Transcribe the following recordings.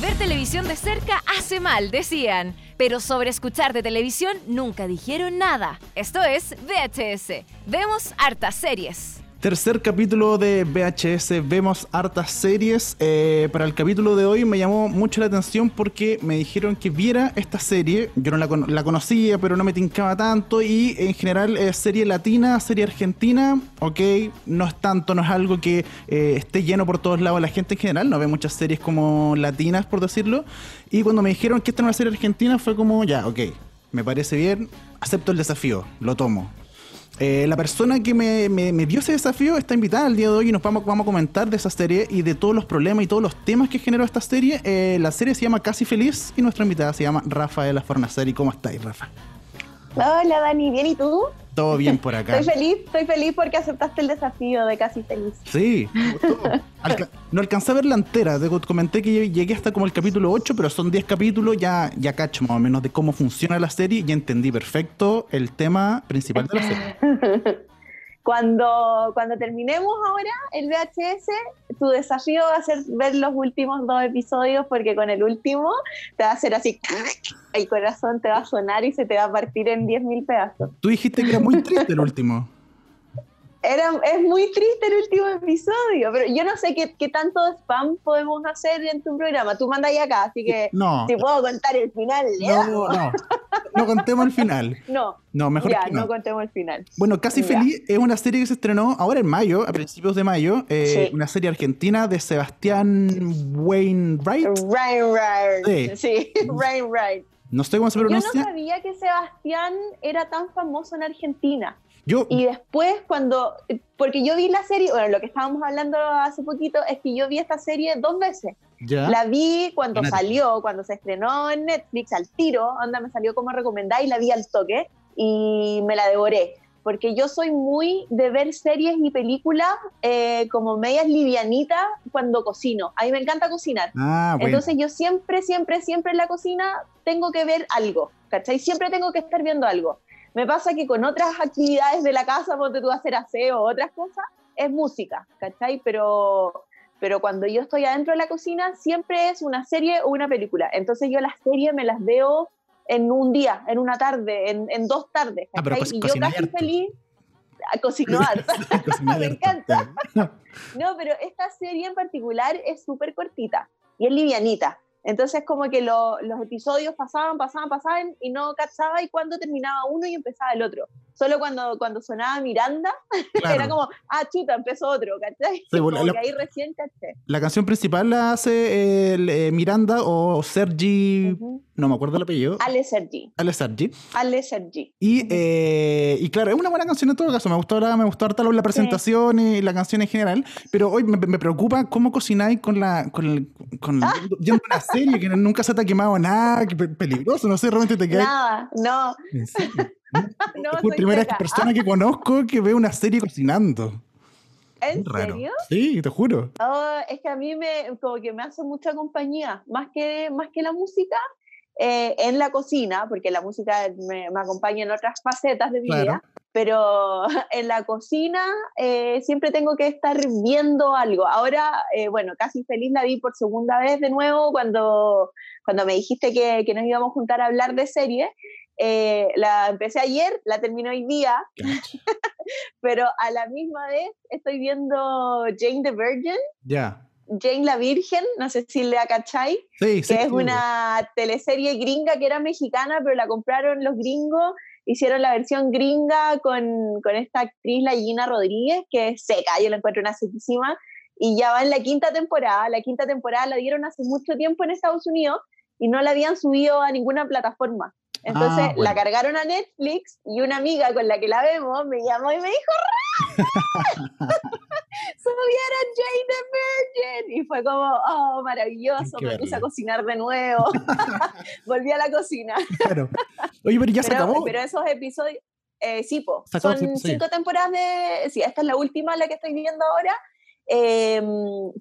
Ver televisión de cerca hace mal, decían. Pero sobre escuchar de televisión nunca dijeron nada. Esto es VHS. Vemos hartas series. Tercer capítulo de VHS, vemos hartas series. Eh, para el capítulo de hoy me llamó mucho la atención porque me dijeron que viera esta serie. Yo no la, cono- la conocía, pero no me tincaba tanto. Y en general es serie latina, serie argentina. Ok, no es tanto, no es algo que eh, esté lleno por todos lados la gente en general. No ve muchas series como latinas, por decirlo. Y cuando me dijeron que esta era una serie argentina fue como, ya, ok, me parece bien, acepto el desafío, lo tomo. Eh, la persona que me, dio ese desafío está invitada al día de hoy y nos vamos, vamos a comentar de esa serie y de todos los problemas y todos los temas que generó esta serie. Eh, la serie se llama Casi Feliz y nuestra invitada se llama Rafaela Fornaceri. ¿Cómo estáis, Rafa? Hola Dani, ¿bien y tú? Todo bien por acá. Estoy feliz, estoy feliz porque aceptaste el desafío de casi feliz. Sí, me gustó. Alca- no alcancé a verla entera. Te comenté que llegué hasta como el capítulo 8, pero son 10 capítulos. Ya, ya cacho más o menos de cómo funciona la serie y entendí perfecto el tema principal de la serie. Cuando, cuando terminemos ahora el VHS, tu desafío va a ser ver los últimos dos episodios porque con el último te va a hacer así, el corazón te va a sonar y se te va a partir en 10.000 pedazos. Tú dijiste que era muy triste el último. Era, es muy triste el último episodio, pero yo no sé qué, qué tanto spam podemos hacer en tu programa. Tú mandas ahí acá, así que No. si puedo contar el final. No, no. No contemos el final. No, No, mejor ya, que no. no contemos el final. Bueno, Casi Ya. Feliz es una serie que se estrenó ahora en mayo, a principios de mayo. eh, Sí. Una serie argentina de Sebastián Wainwright. Rain Sí. Sí, Rain Right. No sé cómo se Yo no pronuncia. sabía que Sebastián era tan famoso en Argentina. Yo, Y después cuando, porque yo vi la serie, bueno, lo que estábamos hablando hace poquito es que yo vi esta serie dos veces. ya. La vi cuando salió, cuando se estrenó en Netflix, al tiro, onda me salió como recomendada y la vi al toque y me la devoré. Porque yo soy muy de ver series y películas eh, como medias livianitas cuando cocino. A mí me encanta cocinar. Ah, bueno. Entonces yo siempre, siempre, siempre en la cocina tengo que ver algo, ¿cachai? Siempre tengo que estar viendo algo. Me pasa que con otras actividades de la casa, ponte tú a hacer aseo o otras cosas, es música, ¿cachai? Pero, pero cuando yo estoy adentro de la cocina, siempre es una serie o una película. Entonces yo las series me las veo en un día, en una tarde, en, en dos tardes, Ah, pero y yo casi feliz a cocinar. Cocinar me encanta. No, pero esta serie en particular es súper cortita y es livianita. Entonces como que lo- los episodios pasaban, pasaban, pasaban y no cachaba y cuando terminaba uno y empezaba el otro. Solo cuando, cuando sonaba Miranda Claro. era como, ah, chuta, empezó otro, ¿cachai? Sí, como la- que ahí recién caché. La canción principal la hace el, eh, Miranda o Sergi. No me acuerdo el apellido. Ale Sergi, Ale Sergi. Ale Sergi. Y, eh, y claro, es una buena canción en todo caso. Me gustó, ahora, me gustó harta la presentación y la canción en general. Pero hoy me, me preocupa cómo cocináis con la con, el- con Ah. una serie que nunca se te ha quemado nada, que pe- peligroso, no sé, realmente te quedas. Nada, no, ¿En serio? no, es la primera seca. persona que conozco que ve una serie cocinando. ¿En Raro. serio? Sí, te juro. Oh, es que a mí me, como que me hace mucha compañía, más que, más que la música, eh, en la cocina, porque la música me, me acompaña en otras facetas de mi Claro. vida, pero en la cocina eh, siempre tengo que estar viendo algo. Ahora, eh, bueno, casi feliz la vi por segunda vez de nuevo cuando, cuando me dijiste que, que nos íbamos a juntar a hablar de serie. Eh, la empecé ayer, la terminé hoy día, pero a la misma vez estoy viendo Jane the Virgin. Ya. Jane la Virgen, no sé si le Sí, sí. que es sí. una teleserie gringa que era mexicana, pero la compraron los gringos, hicieron la versión gringa con, con esta actriz, la Gina Rodríguez, que es seca, yo la encuentro una sequísima, y ya va en la quinta temporada. La quinta temporada la dieron hace mucho tiempo en Estados Unidos y no la habían subido a ninguna plataforma. Entonces Ah, bueno. la cargaron a Netflix y una amiga con la que la vemos me llamó y me dijo, "Ra, subieron Jane the Virgin. Y fue como, oh, maravilloso, me puse a cocinar de nuevo. Volví a la cocina. Claro. Oye, pero ya se Pero, acabó. pero esos episodios, eh, sí, po, son sí, sí. cinco temporadas de, sí, esta es la última, la que estoy viendo ahora. eh,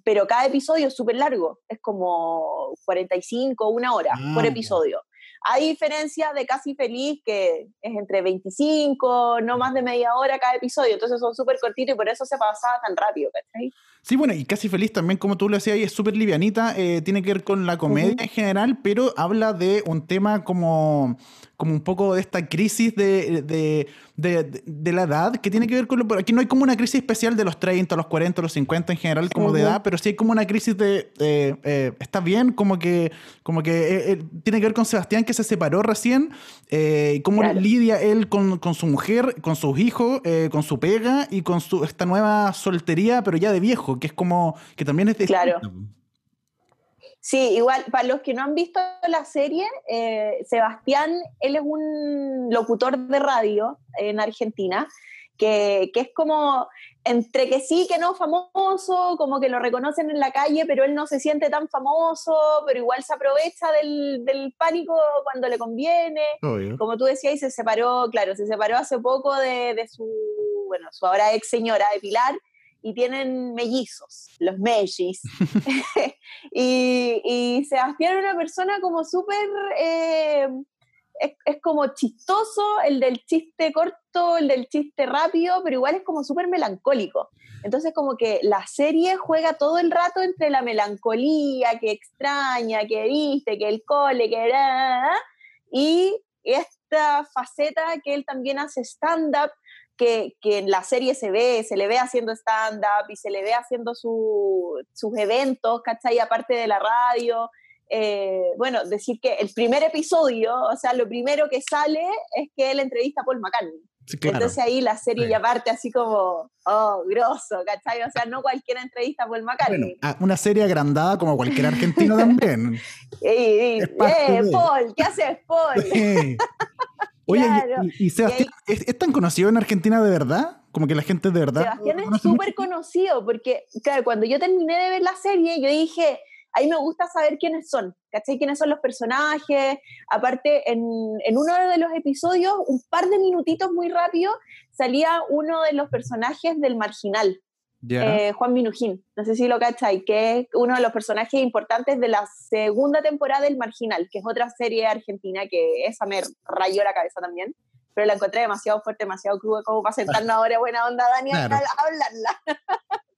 pero cada episodio es súper largo, es como 45, una hora Ah, por episodio. A diferencia de Casi Feliz, que es entre 25, no más de media hora cada episodio, entonces son súper cortitos y por eso se pasaba tan rápido, ¿cachai? Sí, bueno, y Casi Feliz también, como tú lo decías, es súper livianita, eh, tiene que ver con la comedia en general, pero habla de un tema como, como un poco de esta crisis de, de, de, de la edad, que tiene que ver con lo... Aquí no hay como una crisis especial de los 30, los 40, los 50 en general como de edad, pero sí hay como una crisis de... Eh, eh, está bien, como que, como que tiene que ver con Sebastián que se separó recién, y cómo lidia él con, con, su mujer, con sus hijos, con su pega y con su, esta nueva soltería, pero ya de viejo, que es como... que también es de... Claro. Sí, igual, para los que no han visto la serie, eh, Sebastián, él es un locutor de radio en Argentina, que, que, es como entre que sí, que no famoso, como que lo reconocen en la calle, pero él no se siente tan famoso, pero igual se aprovecha del, del pánico cuando le conviene. Como tú decías, y se separó, claro, se separó hace poco de, de su, bueno, su ahora ex señora de Pilar, y tienen mellizos, los mellis. y, y, Sebastián es una persona como súper, eh, es, como chistoso, el del chiste corto, el del chiste rápido, pero igual es como súper melancólico. Entonces como que la serie juega todo el rato entre la melancolía, que extraña, que viste, que el cole, que era... Y esta faceta que él también hace stand-up, que, en la serie se ve, se le ve haciendo stand-up y se le ve haciendo sus eventos, ¿cachai? Aparte de la radio. Eh, bueno, decir que el primer episodio, o sea, lo primero que sale es que él entrevista a Paul McCartney. Entonces ahí la serie ya parte así como, oh, grosso, ¿cachai? O sea, no cualquier entrevista a Paul McCartney. Bueno, una serie agrandada como cualquier argentino también. eh, Paul, ¿qué haces, Paul? Oye, y, Sebastián, ¿es, tan conocido en Argentina de verdad? Como que la gente de verdad. Sebastián es súper conocido porque, claro, cuando yo terminé de ver la serie, yo dije, a mí me gusta saber quiénes son, ¿cachai? Quiénes son los personajes. Aparte, en, en uno de los episodios, un par de minutitos muy rápido, salía uno de los personajes del marginal. Eh, Juan Minujín, no sé si lo cachai, que es uno de los personajes importantes de la segunda temporada del Marginal, que es otra serie argentina que esa me rayó la cabeza también, pero la encontré demasiado fuerte, demasiado cruda como para sentarnos ahora buena onda, Daniel, a hablarla.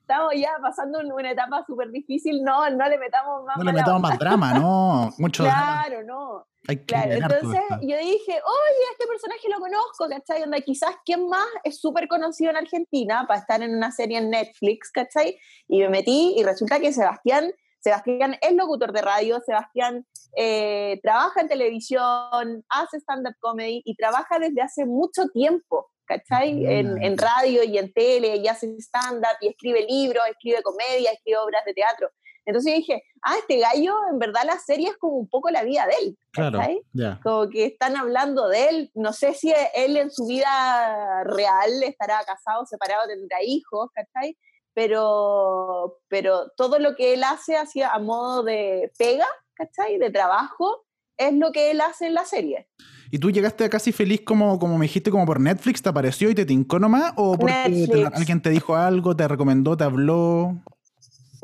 estamos ya pasando una etapa súper difícil, no, no le metamos más No le metamos más drama, no, mucho Claro, no. Claro, entonces yo dije, oye, este personaje lo conozco, ¿cachai? Onda, quizás quién más es súper conocido en Argentina para estar en una serie en Netflix, ¿cachai? Y me metí y resulta que Sebastián, Sebastián es locutor de radio, Sebastián eh, trabaja en televisión, hace stand-up comedy y trabaja desde hace mucho tiempo, ¿cachai? En, en radio y en tele, y hace stand-up y escribe libros, escribe comedia, escribe obras de teatro. Entonces dije, ah, este gallo, en verdad la serie es como un poco la vida de él. Claro, Como que están hablando de él. No sé si él en su vida real estará casado, separado, tendrá hijos, ¿cachai? Pero, pero todo lo que él hace hacia, a modo de pega, ¿cachai? De trabajo, es lo que él hace en la serie. ¿Y tú llegaste a casi feliz como, como me dijiste, como por Netflix, te apareció y te tincó nomás? ¿O porque alguien te dijo algo, te recomendó, te habló?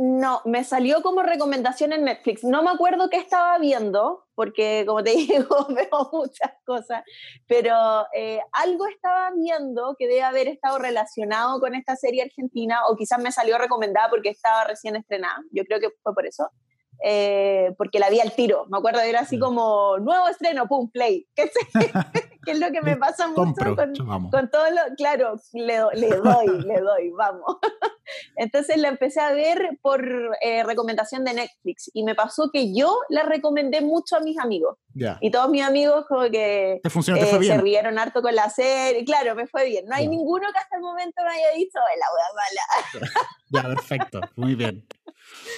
No, me salió como recomendación en Netflix. No me acuerdo qué estaba viendo, porque como te digo, veo muchas cosas, pero eh, algo estaba viendo que debe haber estado relacionado con esta serie argentina, o quizás me salió recomendada porque estaba recién estrenada. Yo creo que fue por eso. Eh, porque la vi al tiro. Me acuerdo, era así como nuevo estreno, pum, play. ¿Qué, es lo que me pasa mucho con, todo lo. Claro, le, doy, le doy, vamos. Entonces la empecé a ver por eh, recomendación de Netflix y me pasó que yo la recomendé mucho a mis amigos. Y todos mis amigos, como que eh, se rieron harto con la serie. Claro, me fue bien. No hay ninguno que hasta el momento me haya dicho, la hueá mala. ya, perfecto, muy bien.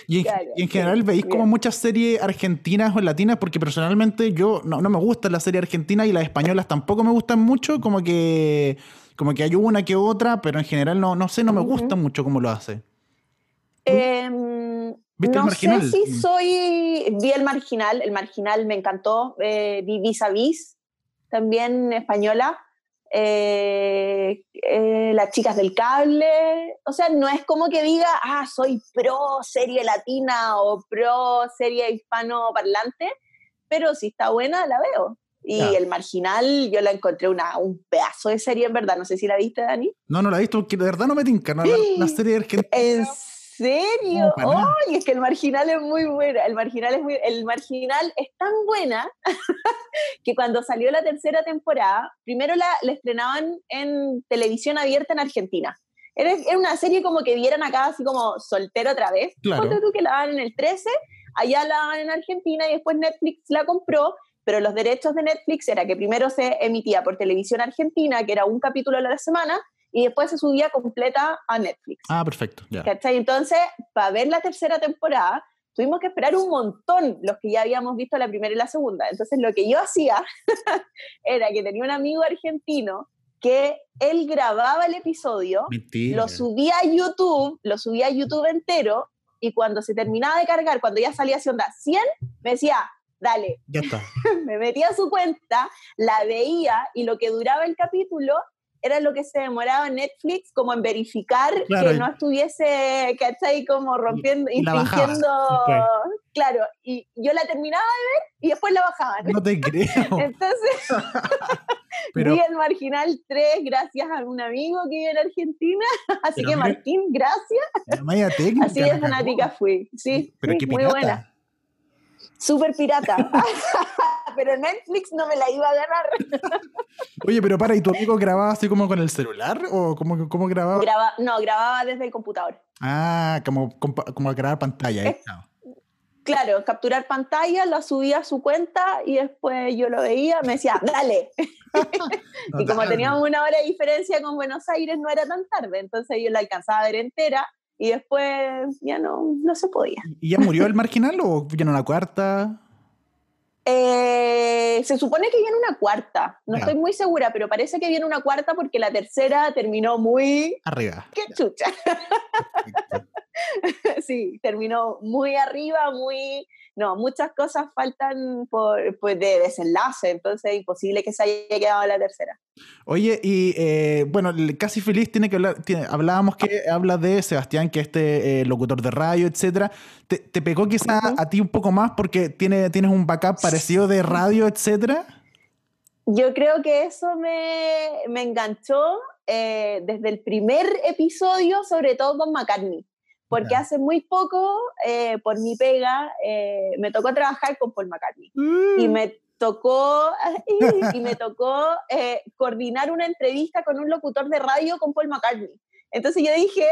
Y en, general veis como muchas series argentinas o latinas, porque personalmente yo no, no me gusta la serie argentina y las españolas tampoco me gustan mucho, como que como que hay una que otra, pero en general no, no sé, no me gusta mucho cómo lo hace. Em, no sé si soy. Vi el marginal, el marginal me encantó. Eh, vi Vis a Vis, también española. Eh, eh, las chicas del cable, o sea, no es como que diga, ah, soy pro serie latina o pro serie hispano parlante, pero si está buena, la veo. Y El Marginal, yo la encontré una, un pedazo de serie, en verdad. No sé si la viste, Dani. No, no la he visto, porque de verdad no me tinca. ¿no? La, la serie argentina. ¿En serio? ¡Ay! es que el Marginal es muy buena. El Marginal es, muy, el marginal es tan buena que cuando salió la tercera temporada, primero la, la estrenaban en televisión abierta en Argentina. Era, era, una serie como que vieran acá así como soltero otra vez. Claro. Ponte tú que la daban en el 13, allá la daban en Argentina y después Netflix la compró pero los derechos de Netflix era que primero se emitía por televisión argentina, que era un capítulo a la semana, y después se subía completa a Netflix. Ah, perfecto. Ya. ¿Cachai? Entonces, para ver la tercera temporada, tuvimos que esperar un montón los que ya habíamos visto la primera y la segunda. Entonces, lo que yo hacía era que tenía un amigo argentino que él grababa el episodio, Mentira. lo subía a YouTube, lo subía a YouTube entero, y cuando se terminaba de cargar, cuando ya salía hacia onda 100, me decía, dale. Ya está. me metía a su cuenta, la veía y lo que duraba el capítulo era lo que se demoraba Netflix como en verificar Claro, que no estuviese, ¿cachai? Como rompiendo, y infringiendo, ok. claro, y yo la terminaba de ver y después la bajaban. No te creo. Entonces, Pero, vi el Marginal 3 gracias a un amigo que vive en Argentina, así que mira- Martín, gracias, malla técnica. así de fanática fui, sí, Pero sí, qué muy buena. Súper pirata. Pero Netflix no me la iba a ganar. Oye, pero para, ¿y tu amigo grababa así como con el celular? ¿O cómo, cómo grababa? Graba, no, grababa desde el computador. Ah, como, como, grabar pantalla. ¿eh? Es- Claro, capturar pantalla, la subía a su cuenta y después yo lo veía, me decía, dale. y como teníamos una hora de diferencia con Buenos Aires, no era tan tarde, entonces yo la alcanzaba a ver entera y después ya no, no se podía. ¿Y ya murió el marginal o vino la cuarta? Eh, se supone que viene una cuarta, no estoy muy segura, pero parece que viene una cuarta porque la tercera terminó muy... Arriba. ¡Qué chucha! sí, terminó muy arriba, muy... No, muchas cosas faltan por, pues de desenlace, entonces es imposible que se haya quedado la tercera. Oye, y eh, bueno, Casi Feliz tiene que hablar, tiene- hablábamos que habla de Sebastián, que es este eh, locutor de radio, etcétera. ¿Te, te pegó quizá Ujú. a ti un poco más porque tiene, tienes un backup parecido de radio, etcétera? Yo creo que eso me, me enganchó eh, desde el primer episodio, sobre todo con McCartney, porque hace muy poco, eh, por mi pega, eh, me tocó trabajar con Paul McCartney. y me tocó y me tocó eh, coordinar una entrevista con un locutor de radio con Paul McCartney. Entonces yo dije,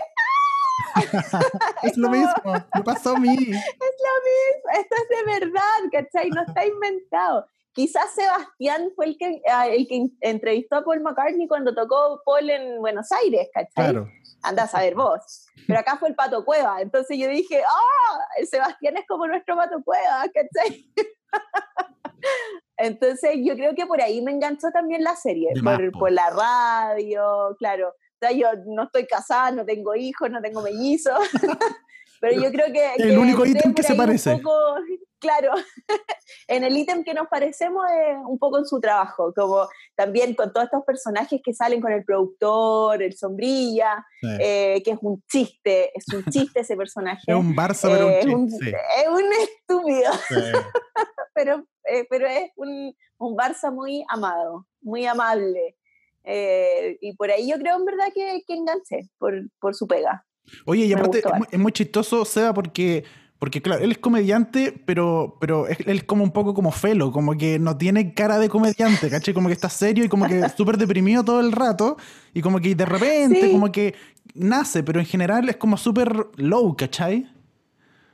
es lo mismo, me pasó a mí. es lo mismo, esto es de verdad, ¿cachai? No está inventado. Quizás Sebastián fue el que, ah, el que entrevistó a Paul McCartney cuando tocó Paul en Buenos Aires, ¿cachai? Claro. Anda a saber vos. Pero acá fue el Pato Cueva. Entonces yo dije, ¡ah! el Sebastián es como nuestro Pato Cueva, ¿cachai? Entonces yo creo que por ahí me enganchó también la serie, por, po. por la radio, claro. O sea, yo no estoy casada, no tengo hijos, no tengo mellizos. Pero yo creo que... El que único ítem que se parece. poco- claro, en el ítem que nos parecemos es un poco en su trabajo, como también con todos estos personajes que salen con el productor, el sombrilla, Sí. eh, que es un chiste, es un chiste ese personaje. es un Barça, pero Eh, es, un chiste. es un estúpido, Sí. pero, eh, pero es un, un Barça muy amado, muy amable. Eh, y por ahí yo creo en verdad que, que enganché por, por su pega. Oye, y aparte muy, es muy chistoso, Seba, porque, porque claro, él es comediante, pero, pero él es como un poco como Felo, como que no tiene cara de comediante, ¿cachai? Como que está serio y como que súper deprimido todo el rato, y como que de repente, Sí. como que nace, pero en general es como súper low, ¿cachai?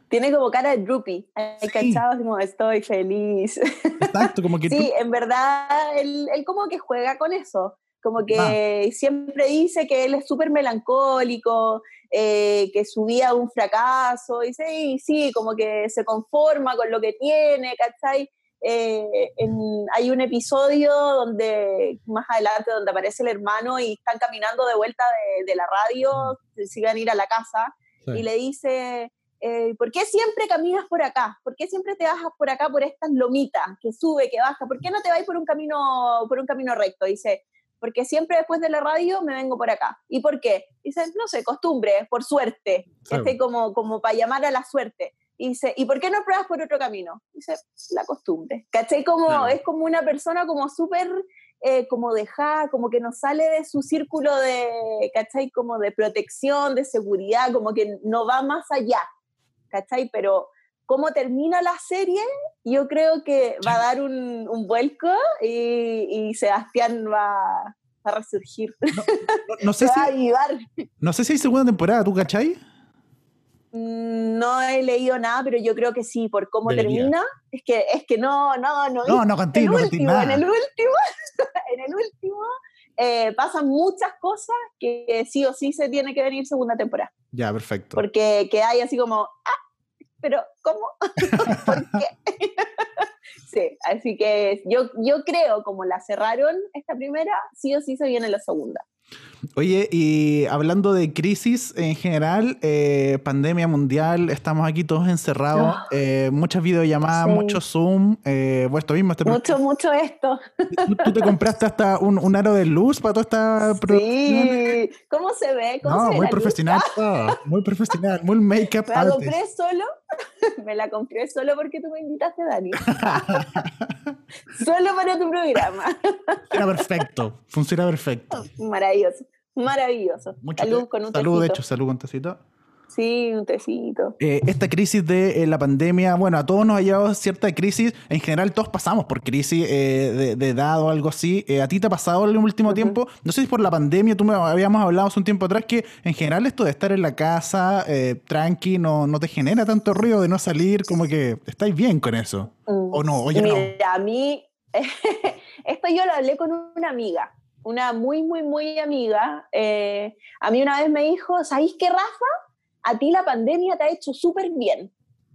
Tiene como cara de droopy, Sí. cachado así como estoy feliz. Exacto, como que tú- Sí, en verdad, él, él como que juega con eso, como que siempre dice que él es súper melancólico, eh, que su vida es un fracaso, y sí, sí, como que se conforma con lo que tiene, ¿cachai? Eh, en- hay un episodio donde, más adelante, donde aparece el hermano y están caminando de vuelta de, de la radio, a ir a la casa, Sí. y le dice, eh, ¿por qué siempre caminas por acá? ¿Por qué siempre te bajas por acá por estas lomitas que sube, que baja? ¿Por qué no te vas por un camino, por un camino recto? Dice, porque siempre después de la radio me vengo por acá. ¿Y por qué? Dice, no sé, costumbre, por suerte, Claro. ¿cachai? como, como para llamar a la suerte. y dice, ¿y por qué no pruebas por otro camino? Dice, la costumbre. ¿Cachai? Como, Es como una persona como súper, eh, como dejada, como que no sale de su círculo de, ¿cachai? Como de protección, de seguridad, como que no va más allá, ¿cachai? Pero cómo termina la serie, yo creo que va a dar un, un vuelco y, y Sebastián va, a resurgir. No, sé si, no sé si hay segunda temporada, ¿tú cachai? Mm, no he leído nada, pero yo creo que sí, por cómo termina. Es que, es que no, no, no. No, no contigo, En el último, en el último eh, pasan muchas cosas que sí o sí se tiene que venir segunda temporada. Ya, perfecto. Porque que hay así como, ah, pero ¿cómo? ¿Por qué? sí, así que yo, yo creo, como la cerraron esta primera, sí o sí se viene la segunda. Oye, y hablando de crisis en general, eh, pandemia mundial, estamos aquí todos encerrados, ah. eh, muchas videollamadas, mucho Zoom, eh, esto mismo. Este mucho, mucho esto. ¿Tú, te compraste hasta un, un, aro de luz para toda esta producción? Sí, ¿cómo se ve? ¿Cómo no, muy profesional, muy profesional, muy make-up Me la compré solo, me la compré solo porque tú me invitaste, Dani. solo para tu programa. Funciona perfecto, funciona perfecto. Maravilloso. Maravilloso. salud con un salud, de hecho, salud con tecito. Sí, un tecito. Eh, esta crisis de eh, la pandemia, bueno, a todos nos ha llevado cierta crisis. En general, todos pasamos por crisis eh, de, edad o algo así. ¿A ti te ha pasado en el último tiempo? No sé si por la pandemia, tú me habíamos hablado hace un tiempo atrás que en general esto de estar en la casa tranqui no, no te genera tanto ruido de no salir, como que estáis bien con eso. Mm. ¿O no? Oye, Mira, a mí, esto yo lo hablé con una amiga una muy, muy, muy amiga, eh, a mí una vez me dijo, ¿sabéis qué, Rafa? A ti la pandemia te ha hecho súper bien.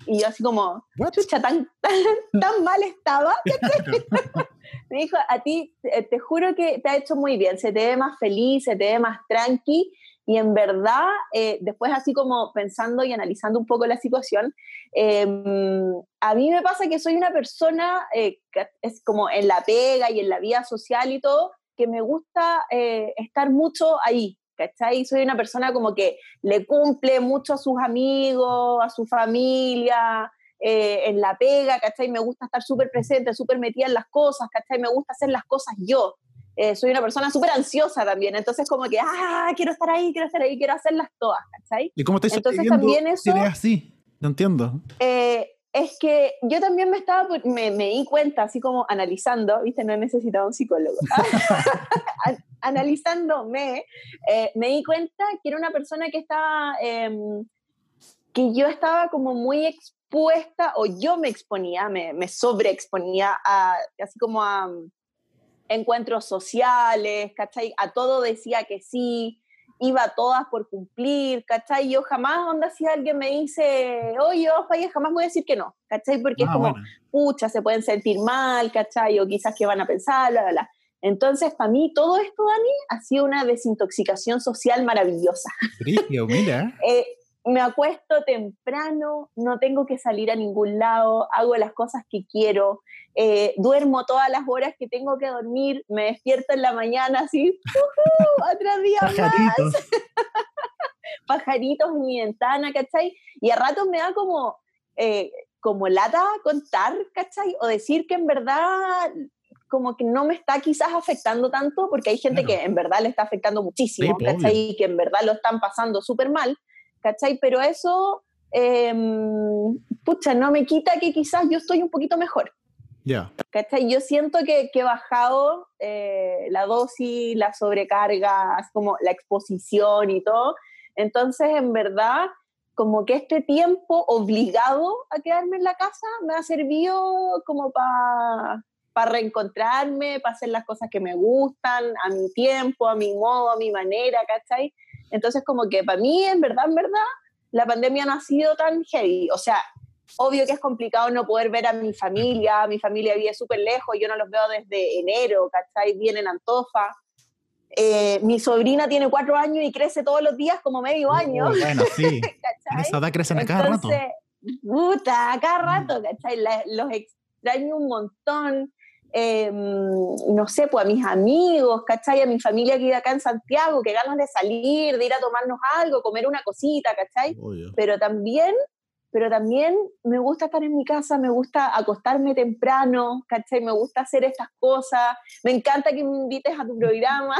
Y yo así como, chucha, tan, tan, mal estaba. me dijo, a ti te, juro que te ha hecho muy bien, se te ve más feliz, se te ve más tranqui. Y en verdad, eh, después así como pensando y analizando un poco la situación, em, a mí me pasa que soy una persona eh, que es como en la pega y en la vida social y todo, que me gusta eh, estar mucho ahí, ¿cachai? Soy una persona como que le cumple mucho a sus amigos, a su familia, eh, en la pega, ¿cachai? Me gusta estar súper presente, súper metida en las cosas, ¿cachai? Me gusta hacer las cosas yo. Eh, soy una persona súper ansiosa también, entonces como que, ah, quiero estar ahí, quiero estar ahí, quiero hacerlas todas, ¿cachai? ¿Y cómo te Entonces también eso... así? No entiendo. Eh, es que yo también me estaba, me, me, di cuenta, así como analizando, viste, no he necesitado un psicólogo, analizándome, eh, me di cuenta que era una persona que estaba, em, que yo estaba como muy expuesta, o yo me exponía, me, me sobreexponía a, así como a um, encuentros sociales, ¿cachai? A todo decía que sí, iba todas por cumplir, ¿cachai? Yo jamás, onda, si alguien me dice, oye, oye, jamás voy a decir que no, ¿cachai? Porque es ah, como, pucha, se pueden sentir mal, ¿cachai? O quizás que van a pensar, bla, bla, bla. Entonces, para mí, todo esto, Dani, ha sido una desintoxicación social maravillosa. mira. eh, me acuesto temprano, no tengo que salir a ningún lado, hago las cosas que quiero, eh, duermo todas las horas que tengo que dormir, me despierto en la mañana así, otro día Pajaritos. más. Pajaritos en mi ventana, ¿cachai? Y a ratos me da como, eh, como lata contar, ¿cachai? O decir que en verdad como que no me está quizás afectando tanto, porque hay gente que en verdad le está afectando muchísimo, ¿cachai? Y que en verdad lo están pasando súper mal. ¿Cachai? Pero eso, em, pucha, no me quita que quizás yo estoy un poquito mejor. Ya. ¿Cachai? Yo siento que, que he bajado eh, la dosis, la sobrecarga, como la exposición y todo. Entonces, en verdad, como que este tiempo obligado a quedarme en la casa me ha servido como para para reencontrarme, para hacer las cosas que me gustan, a mi tiempo, a mi modo, a mi manera, ¿cachai? Entonces, como que para mí, en verdad, en verdad, la pandemia no ha sido tan heavy. O sea, obvio que es complicado no poder ver a mi familia, mi familia vive súper lejos, yo no los veo desde enero, ¿cachai? Vienen en Antofa. Eh, mi sobrina tiene cuatro años y crece todos los días como medio oh, año. bueno, sí. en esa edad crecen a cada rato. Puta, a cada rato, ¿cachai? los extraño un montón. Em, no sé, pues a mis amigos, ¿cachai? A mi familia que vive acá en Santiago, que ganas de salir, de ir a tomarnos algo, comer una cosita, ¿cachai? Pero también pero también me gusta estar en mi casa, me gusta acostarme temprano, ¿cachai? Me gusta hacer estas cosas, me encanta que me invites a tu programa.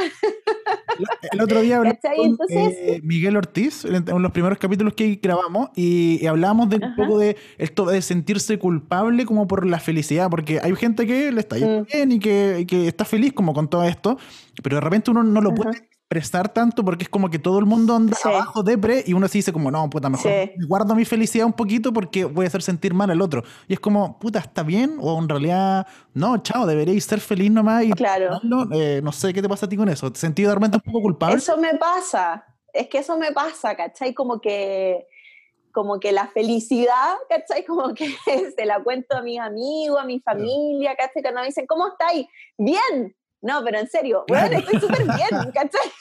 El otro día hablamos con eh, Miguel Ortiz, en los primeros capítulos que grabamos, y, hablábamos de un poco de esto de sentirse culpable como por la felicidad, porque hay gente que le está yendo mm. bien y que, que, está feliz como con todo esto, pero de repente uno no lo puede prestar tanto porque es como que todo el mundo anda abajo de pre y uno se dice como, no, puta, mejor guardo mi felicidad un poquito porque voy a hacer sentir mal al otro. Y es como, puta, ¿está bien? O en realidad, no, chao, deberíais ser feliz nomás y claro. Eh, no sé qué te pasa a ti con eso. ¿Te sentí de repente un poco culpable? Eso me pasa, es que eso me pasa, ¿cachai? Como que como que la felicidad, ¿cachai? Como que se la cuento a mis amigos, a mi familia, ¿cachai? Cuando me dicen, ¿cómo estáis? Bien, no, pero en serio, bueno, estoy súper bien, ¿cachai?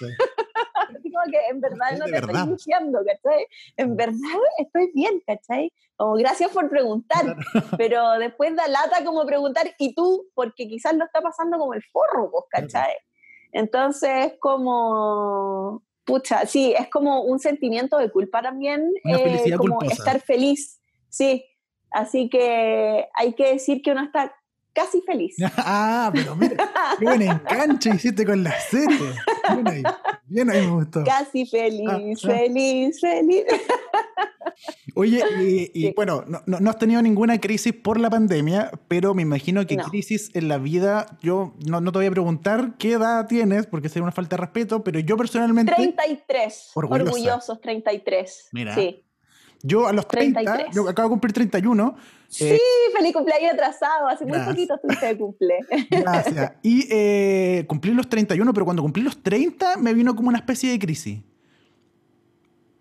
como que en verdad no te estoy diciendo, ¿cachai? En verdad estoy bien, ¿cachai? Como gracias por preguntar, pero después da lata como preguntar, ¿y tú? Porque quizás lo está pasando como el forro, ¿cachai? Entonces, como, pucha, sí, es como un sentimiento de culpa también, eh, como estar feliz, sí. Así que hay que decir que uno está casi feliz. ah, pero mira, qué buen enganche hiciste con la serie. Bien ahí, bien ahí me gustó. Casi feliz, ah, ah. feliz, feliz. Oye, y, bueno, no, no, has tenido ninguna crisis por la pandemia, pero me imagino que crisis en la vida, yo no, no, te voy a preguntar qué edad tienes, porque sería una falta de respeto, pero yo personalmente... 33, orgullosos 33. Mira. Sí. Yo a los 30, yo acabo de cumplir 31. Sí, eh, feliz cumpleaños atrasado, hace muy poquito estuviste de cumple. Gracias. Y eh, cumplí los 31, pero cuando cumplí los 30 me vino como una especie de crisis.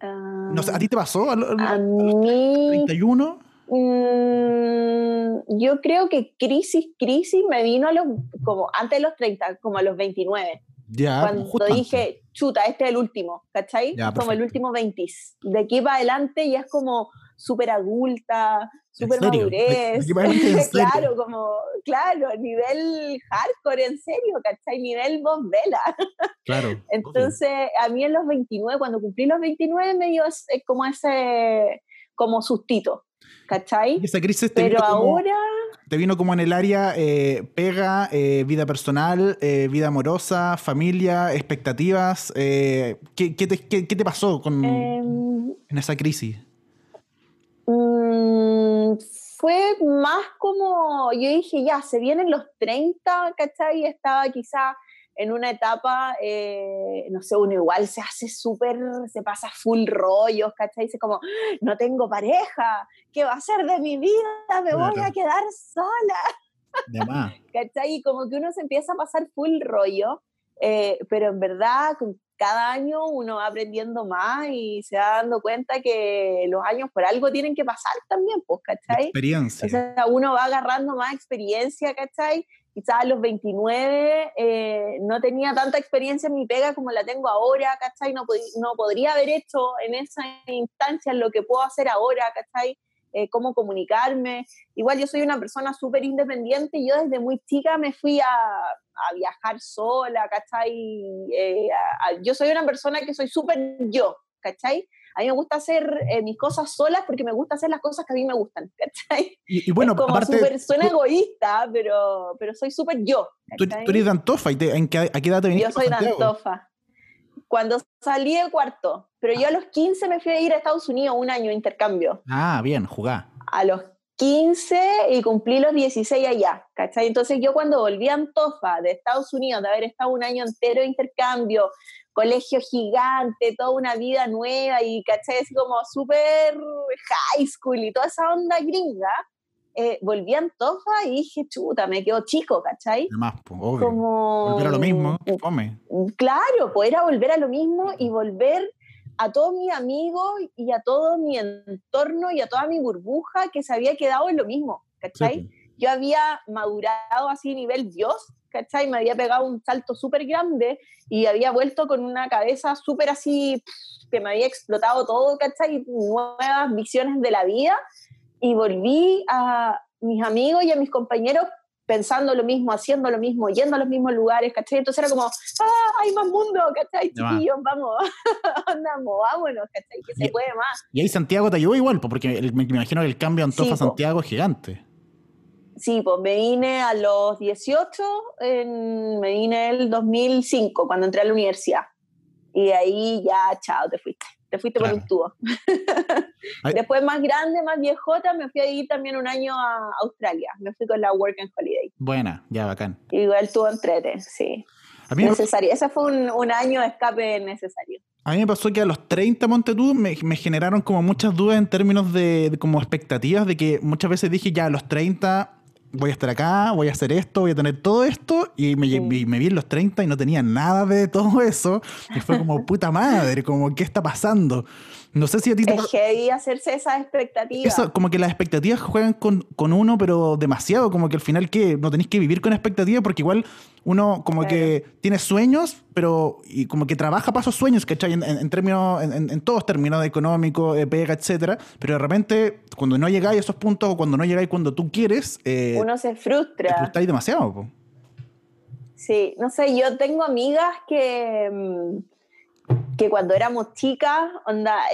no sé, ¿A ti te pasó? ¿A, a, mí, 31? Mm, yo creo que crisis, crisis me vino a los, como antes de los 30, como a los 29. Ya, cuando dije, chuta, este es el último, ¿cachai? como el último 20. De aquí para adelante ya es como súper adulta, súper madurez. claro, como, claro, nivel hardcore, en serio, ¿cachai? Nivel voz vela. Claro. Entonces, a mí en los 29, cuando cumplí los 29, me dio como ese, como sustito, ¿cachai? esa crisis Pero ahora te vino como en el área eh, pega, eh, vida personal, eh, vida amorosa, familia, expectativas. ¿qué, te, pasó con, em, en esa crisis? Mm, fue más como, yo dije, ya, se vienen los 30, ¿cachai? Estaba quizá en una etapa, eh, no sé, uno igual se hace súper, se pasa full rollos, ¿cachai? Dice como, no tengo pareja, ¿qué va a ser de mi vida? Me voy a quedar sola. De más. ¿Cachai? Y como que uno se empieza a pasar full rollo, eh, pero en verdad, cada año uno va aprendiendo más y se va dando cuenta que los años por algo tienen que pasar también, pues, ¿cachai? Experiencia. O sea, uno va agarrando más experiencia, ¿cachai? Quizás a los 29 eh, no tenía tanta experiencia en mi pega como la tengo ahora, ¿cachai? No, no podría haber hecho en esa instancia lo que puedo hacer ahora, ¿cachai? Eh, cómo comunicarme. Igual yo soy una persona súper independiente y yo desde muy chica me fui a, a viajar sola, ¿cachai? Eh, yo soy una persona que soy súper yo, ¿cachai? A mí me gusta hacer eh, mis cosas solas porque me gusta hacer las cosas que a mí me gustan, ¿cachai? Y, bueno, como aparte, suena egoísta, pero, pero soy súper yo. Tú, eres de Antofa, ¿y en qué, ¿a qué edad te viniste Yo soy de Antofa. Cuando salí del cuarto, pero yo a los 15 me fui a ir a Estados Unidos un año de intercambio. Ah, bien, jugá. A los 15 y cumplí los 16 allá, ¿cachai? Entonces yo cuando volví a Antofa de Estados Unidos, de haber estado un año entero de intercambio, colegio gigante, toda una vida nueva y, ¿cachai? Así como súper high school y toda esa onda gringa. Eh, volví a Antofa y dije, chuta, me quedo chico, ¿cachai? Además, pues, obvio. Como... Volver a lo mismo, fome. Claro, poder a volver a lo mismo y volver a todos mis amigos y a todo mi entorno y a toda mi burbuja que se había quedado en lo mismo, ¿cachai? Yo había madurado así nivel Dios ¿cachai? Me había pegado un salto súper grande y había vuelto con una cabeza súper así, que me había explotado todo, ¿cachai? Nuevas visiones de la vida y volví a mis amigos y a mis compañeros pensando lo mismo, haciendo lo mismo, yendo a los mismos lugares, ¿cachai? Entonces era como, ¡ah, hay más mundo! ¿cachai? Chiquillos, vamos, andamos, vámonos, ¿cachai? Que se puede más. Y ahí Santiago te ayudó igual, porque me, imagino que el cambio en Antofa Santiago es gigante. Sí, pues me vine a los 18, en, me vine el 2005, cuando entré a la universidad. Y ahí ya, chao, te fuiste te fuiste por un tubo. Después más grande, más viejota, me fui a ir también un año a Australia. Me fui con la Work and Holiday. Buena, ya bacán. Igual tuvo entrete, sí. necesario. Ese fue un, año de escape necesario. A mí me pasó que a los 30 Montetú me, me generaron como muchas dudas en términos de, de, como expectativas de que muchas veces dije ya a los 30 voy a estar acá, voy a hacer esto, voy a tener todo esto, y me, me vi en los 30 y no tenía nada de todo eso, y fue como, puta madre, como, ¿qué está pasando? No sé si a ti te... Es que hacerse esas expectativas. Eso, como que las expectativas juegan con, con, uno, pero demasiado, como que al final, ¿qué? No tenéis que vivir con expectativas, porque igual uno como que tiene sueños, pero y como que trabaja para esos sueños, ¿cachai? En, en, términos, en, en, todos términos, económico, de pega, etcétera, pero de repente, cuando no llegáis a esos puntos, o cuando no llegáis cuando tú quieres... Eh, uno se frustra. Te frustráis demasiado, po. Sí, no sé, yo tengo amigas que... Mm, que cuando éramos chicas,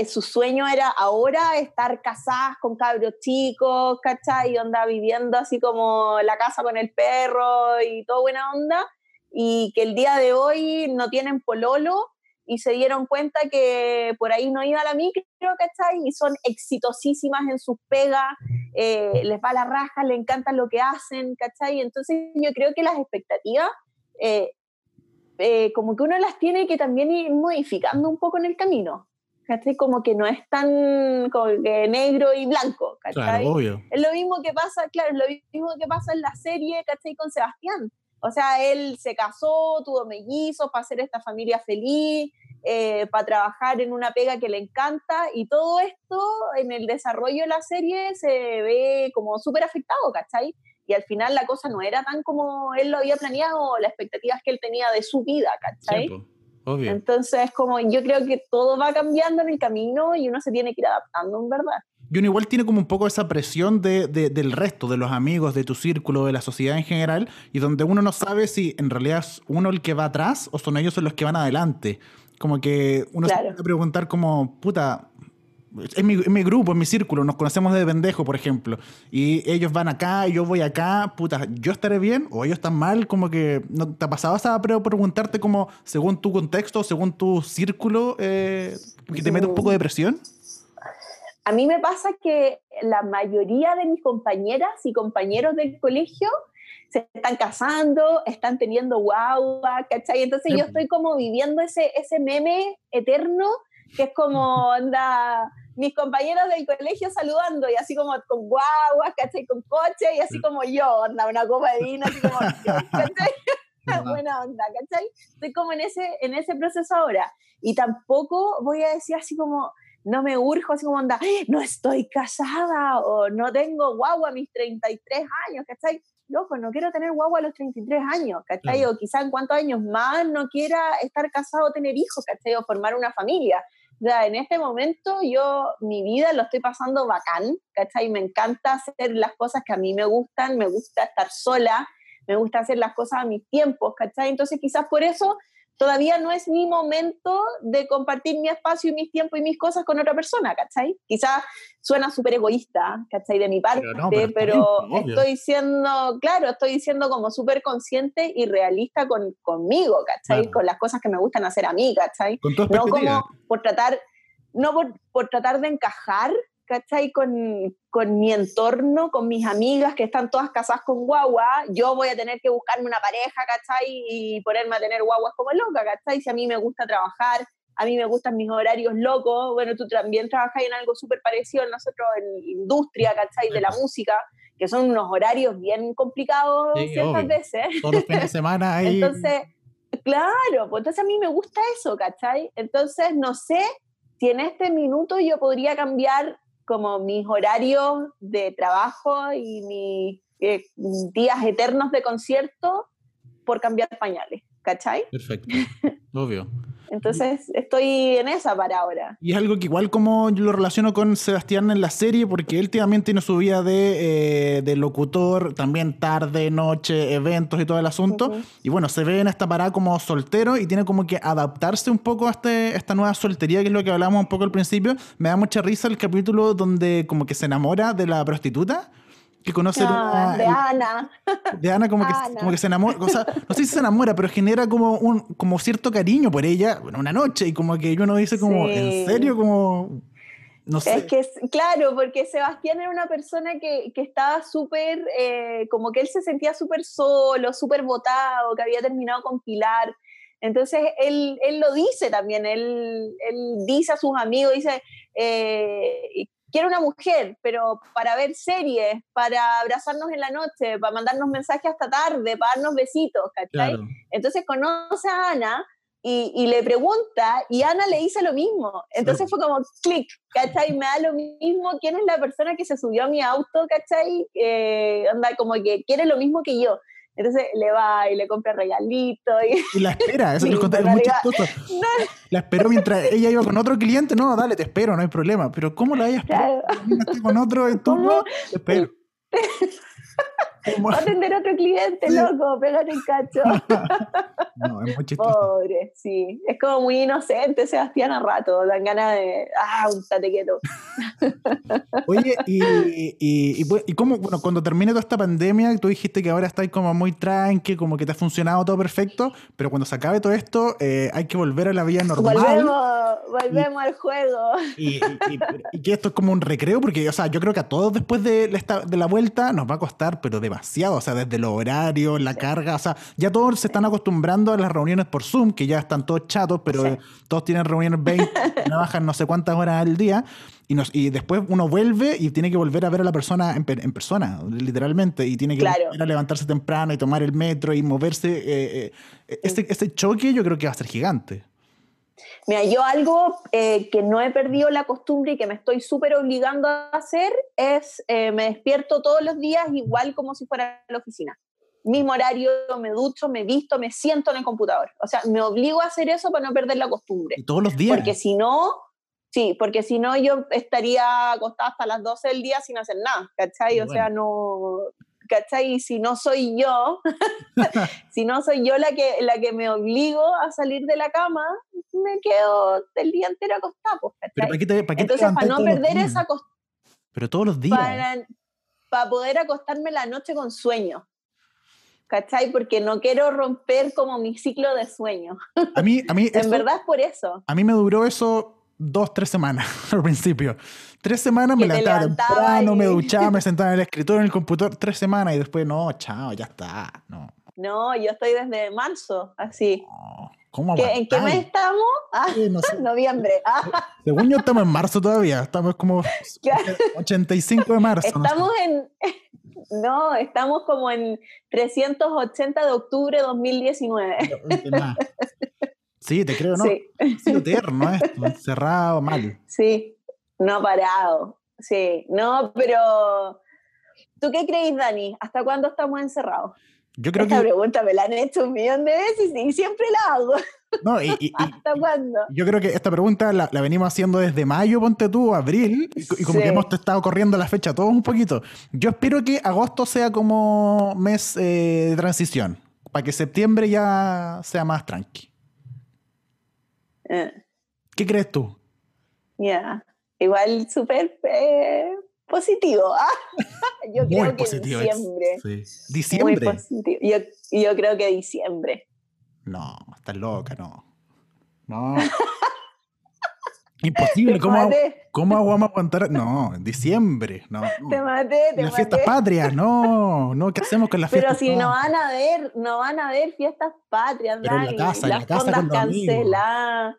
su sueño era ahora estar casadas con cabros chicos, ¿cachai? Y onda viviendo así como la casa con el perro y todo buena onda, y que el día de hoy no tienen pololo y se dieron cuenta que por ahí no iba la micro, ¿cachai? Y son exitosísimas en sus pegas, eh, les va la raja, les encanta lo que hacen, ¿cachai? Entonces yo creo que las expectativas eh, eh, como que uno las tiene que también ir modificando un poco en el camino. ¿cachai? Como que no es tan negro y blanco, ¿cachai? obvio. Es lo mismo que pasa, claro, es lo mismo que pasa en la serie, ¿cachai? Con Sebastián. O sea, él se casó, tuvo mellizos para hacer esta familia feliz, eh, para trabajar en una pega que le encanta, y todo esto en el desarrollo de la serie se ve como súper afectado, ¿cachai? Y al final la cosa no era tan como él lo había planeado, las expectativas que él tenía de su vida, ¿cachai? obvio. Entonces, como yo creo que todo va cambiando en el camino y uno se tiene que ir adaptando, en verdad. Y uno igual tiene como un poco esa presión de, del resto, de los amigos, de tu círculo, de la sociedad en general, y donde uno no sabe si en realidad es uno el que va atrás o son ellos los que van adelante. Como que uno se puede preguntar como, puta, es mi, mi, grupo, es mi círculo, nos conocemos de pendejo, por ejemplo, y ellos van acá, yo voy acá, puta, ¿yo estaré bien o ellos están mal? Como que, ¿no te ha pasado esa preguntarte como, según tu contexto, según tu círculo, eh, que te mete un poco de presión? A mí me pasa que la mayoría de mis compañeras y compañeros del colegio se están casando, están teniendo guagua, ¿cachai? Entonces yo estoy como viviendo ese, ese meme eterno que es como, anda mis compañeros del colegio saludando y así como con guaguas, ¿cachai? Con coche y así como yo, onda, una copa de vino, así como, ¿cachai? Buena onda, ¿cachai? Estoy como en ese, en ese proceso ahora. Y tampoco voy a decir así como, no me urjo, así como onda, no estoy casada o no tengo guagua a mis 33 años, ¿cachai? Loco, no quiero tener guagua a los 33 años, ¿cachai? O quizá en cuántos años más no quiera estar casado tener hijos, ¿cachai? O formar una familia. Sea, en este momento yo mi vida lo estoy pasando bacán, ¿cachai? Me encanta hacer las cosas que a mí me gustan, me gusta estar sola, me gusta hacer las cosas a mis tiempos, ¿cachai? Entonces quizás por eso todavía no es mi momento de compartir mi espacio y mis tiempos y mis cosas con otra persona, ¿cachai? Quizás suena súper egoísta, ¿cachai? De mi parte, pero, estoy siendo, claro, estoy siendo como súper consciente y realista con, conmigo, ¿cachai? Con las cosas que me gustan hacer a mí, ¿cachai? no como por tratar, no por, por tratar de encajar, ¿cachai? Con, con, mi entorno, con mis amigas que están todas casadas con guagua, yo voy a tener que buscarme una pareja, ¿cachai? Y ponerme a tener guaguas como loca, ¿cachai? Si a mí me gusta trabajar, a mí me gustan mis horarios locos, bueno, tú también trabajas en algo súper parecido a nosotros en industria, ¿cachai? De la música, que son unos horarios bien complicados ciertas veces. Todos los fines de semana ahí. Entonces, claro, pues entonces a mí me gusta eso, ¿cachai? Entonces, no sé si en este minuto yo podría cambiar como mis horarios de trabajo y mis eh, días eternos de concierto por cambiar pañales, ¿cachai? Perfecto, obvio. Entonces estoy en esa para ahora. Y es algo que igual como yo lo relaciono con Sebastián en la serie, porque él también tiene su vida de, eh, locutor, también tarde, noche, eventos y todo el asunto. Y bueno, se ve en esta parada como soltero y tiene como que adaptarse un poco a este, esta nueva soltería, que es lo que hablábamos un poco al principio. Me da mucha risa el capítulo donde como que se enamora de la prostituta que conoce ah, de Ana. De Ana como, Que, como que se enamora, o sea, no sé si se enamora, pero genera como un como cierto cariño por ella, bueno, una noche, y como que uno dice como, ¿en serio? Como, no sé. Es que, claro, porque Sebastián era una persona que, que estaba súper, eh, como que él se sentía súper solo, súper botado, que había terminado con Pilar. Entonces él, él lo dice también, él, él dice a sus amigos, dice, eh, quiero una mujer, pero para ver series, para abrazarnos en la noche, para mandarnos mensajes hasta tarde, para darnos besitos, ¿cachai? Entonces conoce a Ana y, le pregunta y Ana le dice lo mismo. Entonces fue como clic, ¿cachai? Me da lo mismo quién es la persona que se subió a mi auto, ¿cachai? Eh, anda como que quiere lo mismo que yo. Entonces le va y le compra regalito. Y, la espera, eso sí, conté, es muy chistoso. La esperó mientras ella iba con otro cliente. No, dale, te espero, no hay problema. Pero ¿cómo la hayas claro. con otro en? Te espero. Va a atender a otro cliente, loco, pégate el cacho. No, es muy chistoso. Pobre, sí. Es como muy inocente Sebastián a rato, dan ganas de. ¡Ah, un tatequeto! Oye, y, y, y, y, cómo, bueno, cuando termine toda esta pandemia, tú dijiste que ahora estáis como muy tranqui, como que te ha funcionado todo perfecto, pero cuando se acabe todo esto, eh, hay que volver a la vida normal. Volvemos, volvemos al juego. Y, que esto es como un recreo, porque, o sea, yo creo que a todos después de, de la vuelta nos va a costar, pero de demasiado, o sea, desde los horarios, la carga, o sea, ya todos se están acostumbrando a las reuniones por Zoom, que ya están todos chatos, pero todos tienen reuniones 20, trabajan no sé cuántas horas al día, y, nos, y después uno vuelve y tiene que volver a ver a la persona en, persona, literalmente, y tiene que a levantarse temprano y tomar el metro y moverse. Eh, eh, este, este choque yo creo que va a ser gigante. Mira, yo algo eh, que no he perdido la costumbre y que me estoy súper obligando a hacer es, eh, me despierto todos los días igual como si fuera a la oficina. Mismo horario, me ducho, me visto, me siento en el computador. O sea, me obligo a hacer eso para no perder la costumbre. ¿Y todos los días? Porque si no, sí, porque si no yo estaría acostada hasta las 12 del día sin hacer nada, ¿cachai? O sea, no, ¿cachai? Si no soy yo, si no soy yo la que, la que me obligo a salir de la cama, me quedo el día entero acostada, pues, Entonces, para no perder esa costumbre. Pero todos los días. Para, poder acostarme la noche con sueño. ¿Cachai? Porque no quiero romper como mi ciclo de sueño. A mí, a mí en verdad es por eso. A mí me duró eso dos, tres semanas al principio. Tres semanas me levantaba temprano, me duchaba, me sentaba en el escritorio, en el computador, tres semanas y después, no, chao, ya está. No, no yo estoy desde marzo, así. ¿Cómo ¿En qué mes estamos? Ah, noviembre. Ah. Según yo estamos en marzo todavía, estamos como 85 de marzo. Estamos en... No, estamos como en 380 de octubre de 2019. Sí, te creo, ¿no? Sí. Ha eterno esto, encerrado, mal. Sí, no ha parado. Sí, no, pero ¿tú qué crees, Dani? ¿Hasta cuándo estamos encerrados? Yo creo Esta pregunta me la han hecho un millón de veces y siempre la hago. No, y, ¿Hasta cuándo? Yo creo que esta pregunta la, venimos haciendo desde mayo, ponte tú, abril, y, como que hemos estado corriendo la fecha todos un poquito. Yo espero que agosto sea como mes eh, de transición, para que septiembre ya sea más tranqui. Eh. ¿Qué crees tú? Ya, igual súper eh, positivo. yo Muy creo positivo. que diciembre. Sí. ¿Diciembre? Muy positivo. Yo, yo creo que diciembre. No, estás loca, no. No. Imposible, ¿cómo, ¿cómo vamos a aguantar? No, en diciembre, no. Te maté, te Las fiestas patrias, no, no, ¿qué hacemos con las fiestas? Pero si no van a ver, no van a ver fiestas patrias, Pero en la casa, las en la casa canceladas.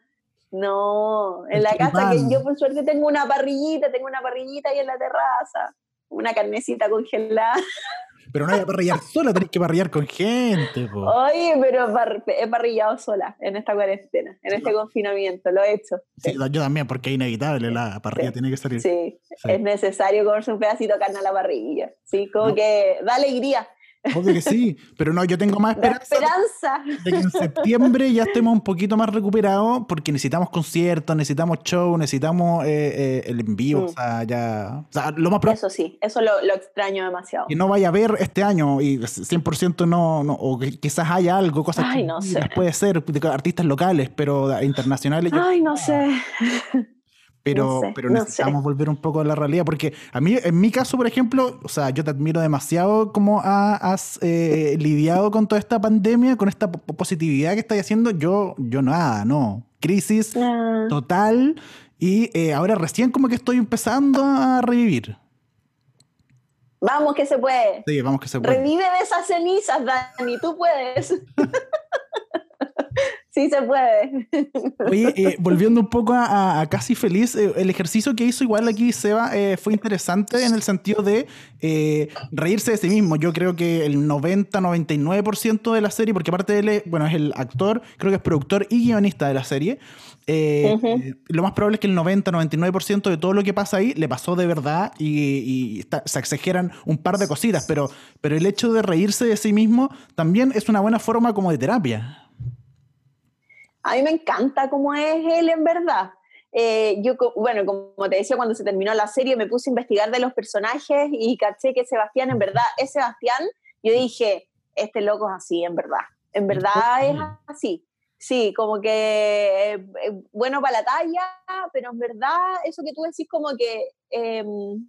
No, en la casa que yo por suerte tengo una parrillita, tengo una parrillita ahí en la terraza, una carnecita congelada. Pero no hay que parrillar sola, tenés que parrillar con gente. Oye, pero he parrillado sola en esta cuarentena, en este confinamiento, lo he hecho. Sí, yo también, porque es inevitable, la parrilla tiene que salir. Sí, es necesario comerse un pedacito de carne a la parrilla. Sí, como que da alegría. Obvio que sí, pero no, yo tengo más esperanza esperanza. de que en septiembre ya estemos un poquito más recuperados porque necesitamos conciertos, necesitamos show, necesitamos eh, eh, el en vivo, Mm. o sea, ya... O sea, lo más Eso sí, eso lo, lo extraño demasiado. que no vaya a haber este año y 100% no, no o que quizás haya algo, cosas Ay, que no sé. puede ser de artistas locales, pero internacionales yo- Ay, no sé. pero, no sé, pero no necesitamos sé. volver un poco a la realidad porque a mí, en mi caso, por ejemplo, o sea, yo te admiro demasiado cómo ha- has eh, lidiado con toda esta pandemia, con esta po- positividad que estás haciendo, yo, yo nada, no, crisis Ah, total y eh, ahora recién como que estoy empezando a revivir. Vamos que se puede. Sí, vamos que se puede. Revive de esas cenizas, Dani, tú puedes. sí se puede. Oye, eh, volviendo un poco a, Casi Feliz, eh, el ejercicio que hizo igual aquí Seba eh, fue interesante en el sentido de eh, reírse de sí mismo. Yo creo que el 90-99% de la serie, porque aparte de él, bueno, es el actor, creo que es productor y guionista de la serie. eh, eh, lo más probable es que el 90-99% de todo lo que pasa ahí le pasó de verdad y, y está- se exageran un par de cositas, pero, pero el hecho de reírse de sí mismo también es una buena forma como de terapia. A mí me encanta cómo es él en verdad. Eh, yo, bueno, como te decía, cuando se terminó la serie me puse a investigar de los personajes y caché que Sebastián en verdad es Sebastián. Yo dije, este loco es así, en verdad. En verdad es así. Sí, como que eh, eh, bueno para la talla, pero en verdad eso que tú decís como que, em,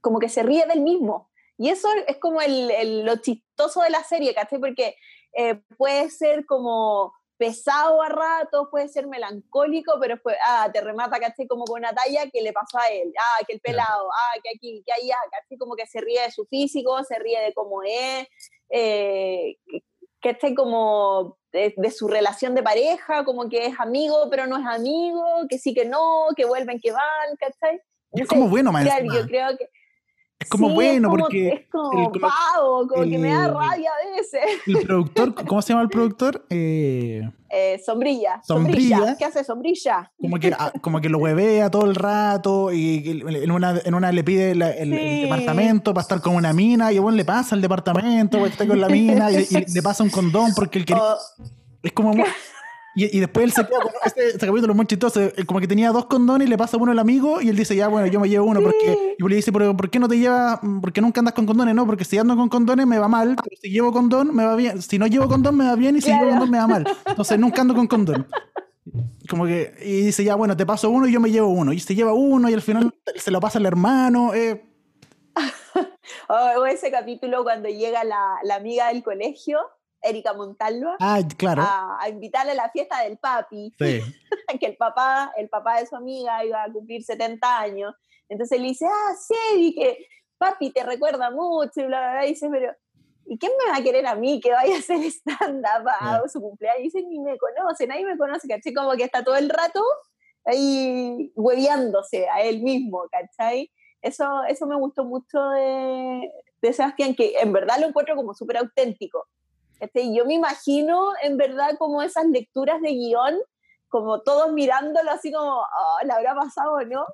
como que se ríe del mismo. Y eso es como el, el- lo chistoso de la serie, ¿cachai? Porque eh, puede ser como pesado a ratos, puede ser melancólico, pero después, ah, te remata, ¿cachai? Como con una talla que le pasó a él, ah, que el pelado, ah, que aquí, que allá, ¿cachai? Como que se ríe de su físico, se ríe de cómo es, eh, que, esté como de, de su relación de pareja, como que es amigo, pero no es amigo, que sí que no, que vuelven, que van, ¿cachai? Y es como bueno, claro, encima. yo creo que Es como sí, bueno es como, porque es como el- pavo, como que me da el- rabia a veces. el productor, ¿cómo se llama el productor? Eh, Eh, sombrilla, Sombrilla. sombrilla. ¿Qué hace sombrilla? como, que, ah, como que lo huevea todo el rato y en una, en una le pide la- el, el Sí. departamento para estar con una mina y bueno, le pasa el departamento estar con la mina y, y le pasa un condón porque él quería... O- Es como... Y, y después él se queda con este, este capítulo es muy chistoso. eh, Como que tenía dos condones y le pasa uno al amigo y él dice, ya, bueno, yo me llevo uno. Porque, y le dice, pero ¿por qué no te llevas? ¿Por qué nunca andas con condones? No, porque si ando con condones me va mal, pero si llevo condón me va bien. Si no llevo condón me va bien y si Claro. llevo condón me va mal. Entonces nunca ando con condón. Como que, y dice, ya, bueno, te paso uno y yo me llevo uno. Y se lleva uno y al final se lo pasa al hermano. eh. o- o ese capítulo cuando llega la, la amiga del colegio, Erika Montalva, Ah, claro. a, a invitarle a la fiesta del papi, Sí. que el papá, el papá de su amiga iba a cumplir 70 años. Entonces le dice, ah, sí, y que papi te recuerda mucho, y bla, bla, bla. Y dice, pero, ¿y quién me va a querer a mí que vaya a hacer stand-up a Yeah. su cumpleaños? Y dice, ni me conoce, nadie me conoce, ¿cachai? Como que está todo el rato ahí hueveándose a él mismo, ¿cachai? Eso, eso me gustó mucho de, de Sebastián, que en verdad lo encuentro como súper auténtico. ¿Cachai? Yo me imagino en verdad como esas lecturas de guion, como todos mirándolo así como, oh, ¿le habrá pasado o no?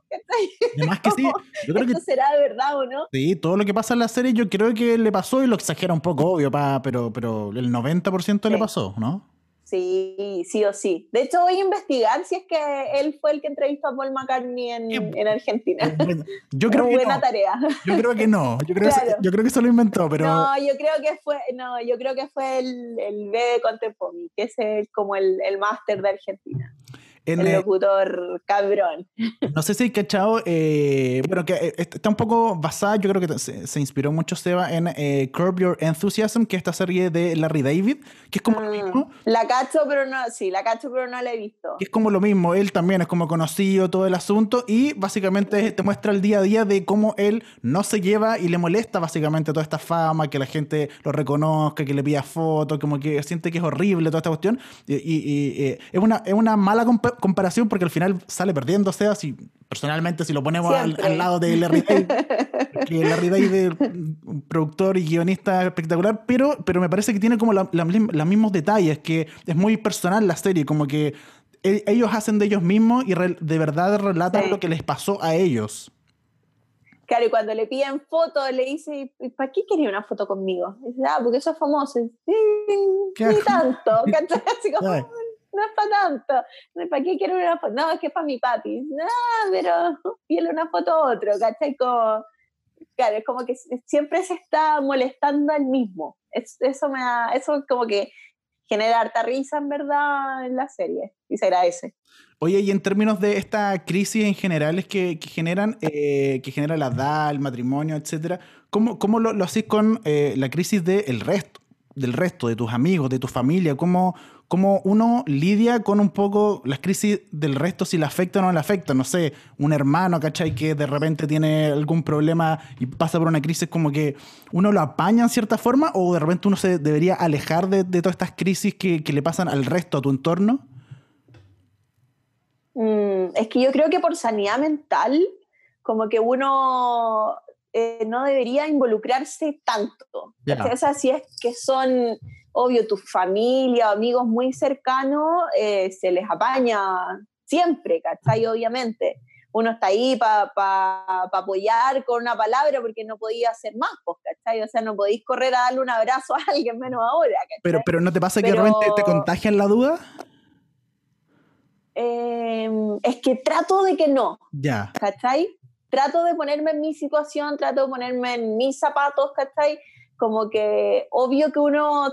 Además que sí, yo creo que ¿Esto será de verdad o no? Sí, todo lo que pasa en la serie yo creo que le pasó y lo exagera un poco, obvio, pa, pero, pero el 90% le Sí. pasó, ¿no? Sí, sí o sí. De hecho, voy a investigar si es que él fue el que entrevistó a Paul McCartney en, Argentina. Bueno, Yo creo que Buena no. tarea. Yo creo que no. Yo creo, que, yo creo que se lo inventó, pero No, yo creo que fue, no, yo creo que fue el, el B de Contempomi, que es el- como el, el máster de Argentina. En, El eh, locutor cabrón. no sé si hay cachado, eh, bueno, que eh, está un poco basada, yo creo que se, se inspiró mucho Seba en eh, Curb Your Enthusiasm, que es esta serie de Larry David, que es como lo Ah, mismo. La cacho, pero no, sí, la cacho, pero no la he visto. que es como lo mismo, él también es como conocido todo el asunto y básicamente te muestra el día a día de cómo él no se lleva y le molesta básicamente toda esta fama, que la gente lo reconozca, que le pida fotos, como que siente que es horrible toda esta cuestión. Y, y- y, eh, es, una, es una mala comparación porque al final sale perdiendo, o sea, si personalmente si lo ponemos al, lado de Larry David, que Larry David es un productor y guionista espectacular, pero, pero me parece que tiene como la- la- los mismos detalles, que es muy personal la serie, como que e- ellos hacen de ellos mismos y de verdad relatan Sí. lo que les pasó a ellos. Claro, y cuando le piden fotos, le dice, ¿y ¿para qué quería una foto conmigo? Y dice, ah, porque sos famoso. Y dice, "Sí, ni tanto. Así como. no es para tanto. ¿Para qué quiero una foto? No, es que es para mi papi. No, pero pídele una foto a otro, ¿cachai? Como, claro, es como que siempre se está molestando al mismo. Es- eso me da, eso como que genera harta risa en verdad en la serie y se agradece. Oye, y en términos de esta crisis en general que, que generan, eh, que genera la edad, el matrimonio, etcétera, ¿cómo, cómo lo, lo hacís con eh, la crisis del resto, del resto, de tus amigos, de tu familia? ¿Cómo, ¿Cómo uno lidia con un poco las crisis del resto, si le afecta o no le afecta? No sé, un hermano, ¿cachai? Que de repente tiene algún problema y pasa por una crisis, como que uno lo apaña en cierta forma o de repente uno se debería alejar de, de todas estas crisis que, que le pasan al resto, a tu entorno? Mm, es que yo creo que por sanidad mental, como que uno eh, no debería involucrarse tanto. Ya. O sea, si es que son, obvio, tu familia o amigos muy cercanos, eh, se les apaña siempre, ¿cachai? Obviamente. Uno está ahí para apoyar con una palabra porque no podía hacer más, pues, ¿cachai? O sea, no podéis correr a darle un abrazo a alguien menos ahora, ¿cachai? Pero, pero ¿no te pasa que Pero- de repente te contagian la duda? Eh, es que trato de que no, Ya. ¿cachai? Trato de ponerme en mi situación, trato de ponerme en mis zapatos, ¿cachai? Como que obvio que uno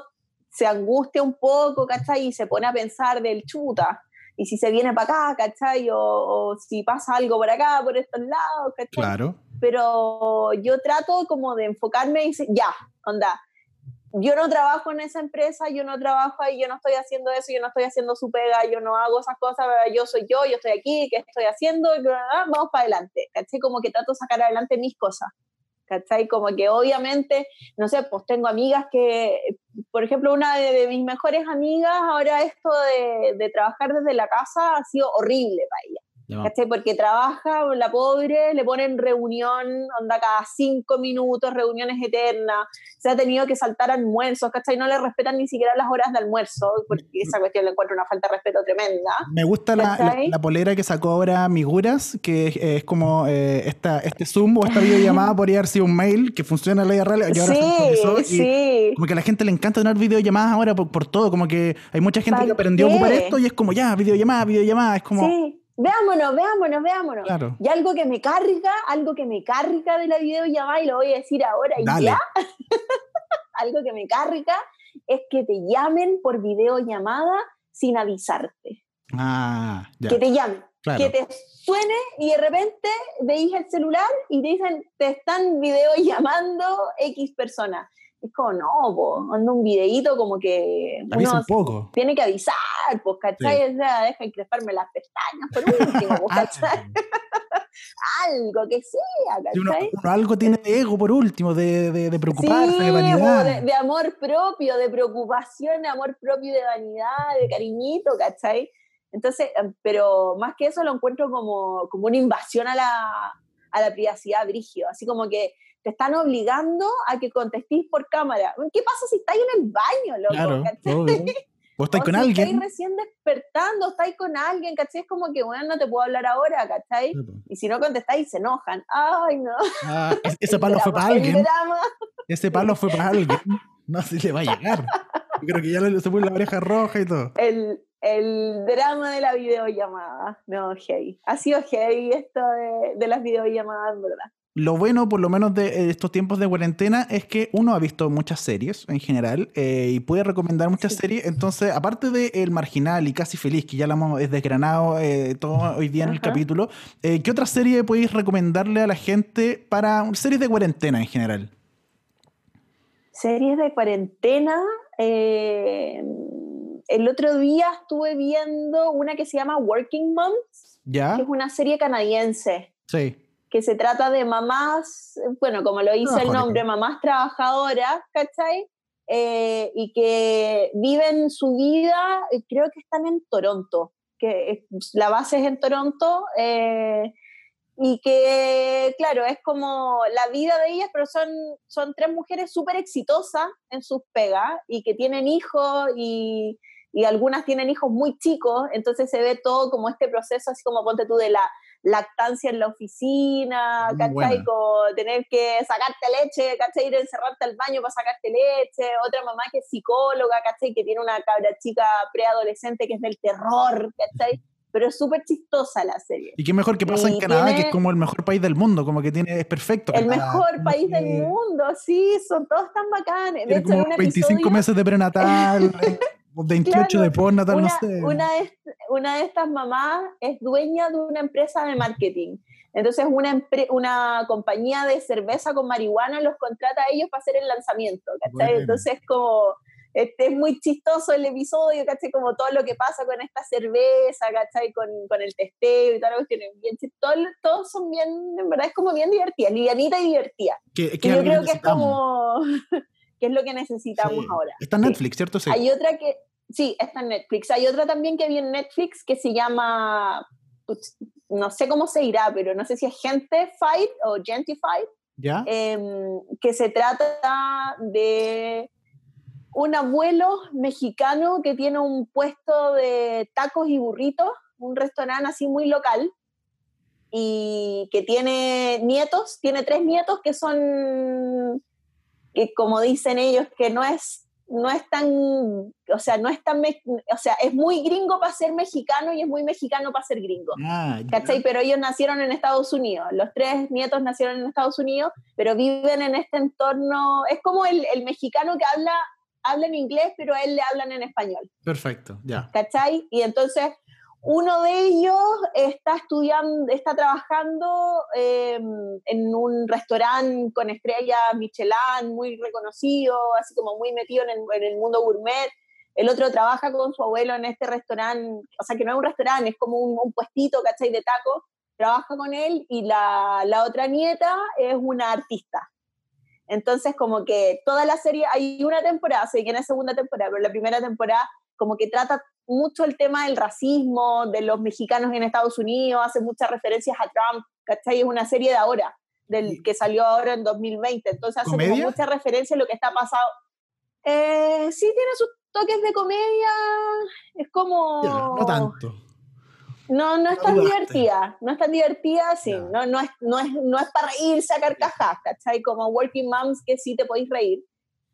se angustia un poco, ¿cachai? Y se pone a pensar del chuta. Y si se viene para acá, ¿cachai? O, o si pasa algo por acá, por estos lados, ¿cachai? Claro. Pero yo trato como de enfocarme y decir, ya, onda, yo no trabajo en esa empresa, yo no trabajo ahí, yo no estoy haciendo eso, yo no estoy haciendo su pega, yo no hago esas cosas, yo soy yo, yo estoy aquí, ¿qué estoy haciendo? Vamos para adelante, ¿cachai? Como que trato de sacar adelante mis cosas, ¿cachai? Como que obviamente, no sé, pues tengo amigas que, por ejemplo, una de, mis mejores amigas, ahora esto de trabajar desde la casa ha sido horrible para ella. ¿Cachai? Porque trabaja, la pobre, le ponen reunión, onda cada cinco minutos, reuniones eternas, se ha tenido que saltar almuerzos, ¿cachai? No le respetan ni siquiera las horas de almuerzo, porque esa cuestión le encuentro una falta de respeto tremenda. Me gusta la, la, la polera que sacó ahora Miguras, que es, es como eh, esta, este Zoom o esta videollamada podría haber sido un mail que funciona en la vida real y ahora actualizó Sí, y sí. como que a la gente le encanta tener videollamadas ahora por, por todo, como que hay mucha gente ¿Pa que aprendió a ocupar qué? esto y es como ya, videollamada, videollamada, es como... Sí, veámonos, veámonos, veámonos. Claro. Y algo que me carga, algo que me carga de la videollamada, y lo voy a decir ahora, y Dale. ya, algo que me carga es que te llamen por videollamada sin avisarte. Ah, ya, Que te llamen, claro. que te suene y de repente veis el celular y te dicen, te están videollamando X personas. Es como, no, po, manda un videíto como que Avisa uno un poco. tiene que avisar, pues, ¿cachai? O sea, deja de cresparme las pestañas por último, pues, Ah, ¿cachai? Algo que sea, si uno, ¿cachai? uno algo tiene de ego por último, de, de, de preocuparse, Sí, de vanidad. de, de amor propio, de preocupación, de amor propio, de vanidad, de cariñito, ¿cachai? Entonces, em, pero más que eso lo encuentro como, como una invasión a la, a la privacidad brigio, así como que te están obligando a que contestéis por cámara. ¿Qué pasa si estáis en el baño, loco? Claro, O con si alguien. Estáis recién despertando, estáis con alguien, ¿cachai? Es como que, bueno, no te puedo hablar ahora, ¿cachai? Y si no contestáis, se enojan. Ay, no. Ah, es- ese palo fue para alguien. Ese palo fue para alguien. No si le va a llegar. Yo creo que ya se puso la oreja roja y todo. el, el drama de la videollamada. No, heavy. Ha sido heavy esto de, de las videollamadas, verdad. Lo bueno, por lo menos de eh, estos tiempos de cuarentena, es que uno ha visto muchas series en general eh, y puede recomendar muchas Sí. series. Entonces, aparte de El Marginal y Casi Feliz, que ya la hemos desgranado eh, todo hoy día en el capítulo, eh, ¿qué otra serie podéis recomendarle a la gente para series de cuarentena en general? Series de cuarentena. el otro día estuve viendo una que se llama Working Moms, ¿Ya? que es una serie canadiense. Sí. Que se trata de mamás, bueno, como lo dice el nombre, mamás trabajadoras, ¿cachai? Eh, y que viven su vida, eh, creo que están en Toronto, que la base es en Toronto, eh, y que, claro, es como la vida de ellas, pero son, son tres mujeres súper exitosas en sus pegas y que tienen hijos y, y algunas tienen hijos muy chicos, entonces se ve todo como este proceso, así como ponte tú de la lactancia en la oficina, Mm, ¿cachai? Como tener que sacarte leche, ¿cachai? Ir a encerrarte al baño para sacarte leche. Otra mamá que es psicóloga, ¿cachai? Que tiene una cabra chica preadolescente que es del terror, ¿cachai? Pero es súper chistosa la serie. Y qué mejor que pasa en Y Canadá, que tiene- es como el mejor país del mundo, como que tiene, es perfecto. El Canadá. mejor país que del mundo, sí, son todos tan bacanes. De hecho, en como un 25 episodio, meses de prenatal, 28 Claro, de postnatal, una, no sé. una, de, una de estas mamás es dueña de una empresa de marketing. Entonces, una, una compañía de cerveza con marihuana los contrata a ellos para hacer el lanzamiento. ¿cachai? Bueno. Entonces, como este, es muy chistoso el episodio, ¿cachai? Como todo lo que pasa con esta cerveza, ¿cachai? Con, con el testeo y tienen. Bien, chi- todo- todos son bien, en verdad es como bien divertidas, livianita y divertida. que, Y yo creo que es como, que es lo que necesitamos Sí. ahora. Está en Sí. Netflix, ¿cierto? Sí. Hay otra que, sí, está en Netflix. Hay otra también que vi en Netflix que se llama, no sé cómo se irá, pero no sé si es Gentified o Gentified, ¿Ya? em, que se trata de un abuelo mexicano que tiene un puesto de tacos y burritos, un restaurante así muy local, y que tiene nietos, tiene tres nietos que son, que como dicen ellos, que no es, no es tan, o sea, no es tan, o sea, es muy gringo para ser mexicano y es muy mexicano para ser gringo. Ah. ¿Cachai? Pero ellos nacieron en Estados Unidos. Los tres nietos nacieron en Estados Unidos, pero viven en este entorno. Es como el, el mexicano que habla, habla en inglés, pero a él le hablan en español. Perfecto, ya. ¿Cachai? Y entonces uno de ellos está estudiando, está trabajando eh, en un restaurante con estrella Michelin, muy reconocido, así como muy metido en el, mundo gourmet. El otro trabaja con su abuelo en este restaurante, o sea que no es un restaurante, es como un, un puestito, ¿cachai? De tacos. Trabaja con él y la, otra nieta es una artista. Entonces, como que toda la serie, hay una temporada, sé que en la segunda temporada, pero la primera temporada como que trata mucho el tema del racismo, de los mexicanos en Estados Unidos, hace muchas referencias a Trump, ¿cachai? Es una serie de ahora, del que salió ahora en 2020, entonces hace como mucha referencia a lo que está pasado. Eh, sí, tiene sus toques de comedia, es como... No tanto. No, no es tan divertida, no es tan divertida, sí, no, no, es, no, es, no es para reírse a carcajadas, ¿cachai? Como Working Moms que sí te podéis reír,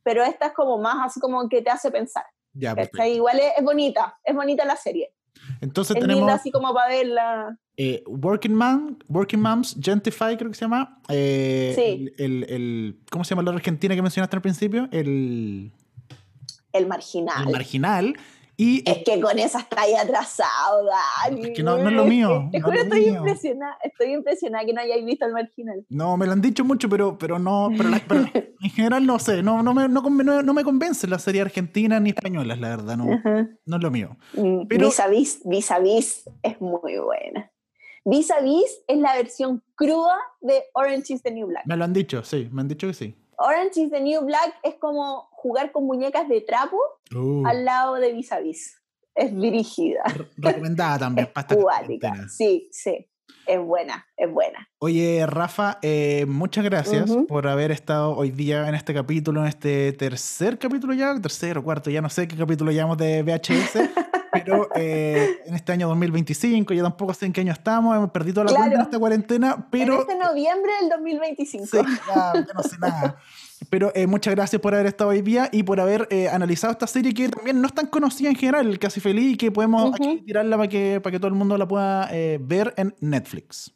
pero esta es como más así como que te hace pensar, Ya. Igual es, es bonita, es bonita la serie, Entonces es tenemos linda así como para verla. eh, Working Man, Working Moms, Gentify creo que se llama. Eh, Sí. el, el- el- ¿Cómo se llama la argentina que mencionaste al principio? El, El marginal. el Marginal. Y es que con esa está ahí atrasado, Dani. Es que no- no es lo mío, Te no juro, es lo estoy mío. impresionada, estoy impresionada que no hayáis visto el marginal. no, me lo han dicho mucho, pero, pero no, pero, la- pero en general no sé, no, no, me, no, no, me convencen las series argentinas ni españolas, la verdad, no, no es lo mío. Mm, Pero- Vis a vis, vis a vis es muy buena. Vis a vis es la versión cruda de Orange is the New Black. Me lo han dicho, sí, me han dicho que sí. Orange is the New Black es como jugar con muñecas de trapo Uh, al lado de vis a vis. Es dirigida, re- recomendada también es. Sí, sí. Es buena, es buena. Oye, Rafa, eh, muchas gracias Ujú. por haber estado hoy día en este capítulo, en este tercer capítulo ya, tercero, cuarto, ya no sé qué capítulo llamamos de VHS, pero eh, en este año 2025, ya tampoco sé en qué año estamos, hemos perdido la Claro. cuenta en esta cuarentena, pero... en este noviembre del 2025. Sí, ya, ya no sé nada. Pero eh, muchas gracias por haber estado hoy día y por haber eh, analizado esta serie que también no es tan conocida en general, Casi Feliz, y que podemos aquí tirarla para que, para que todo el mundo la pueda eh, ver en Netflix.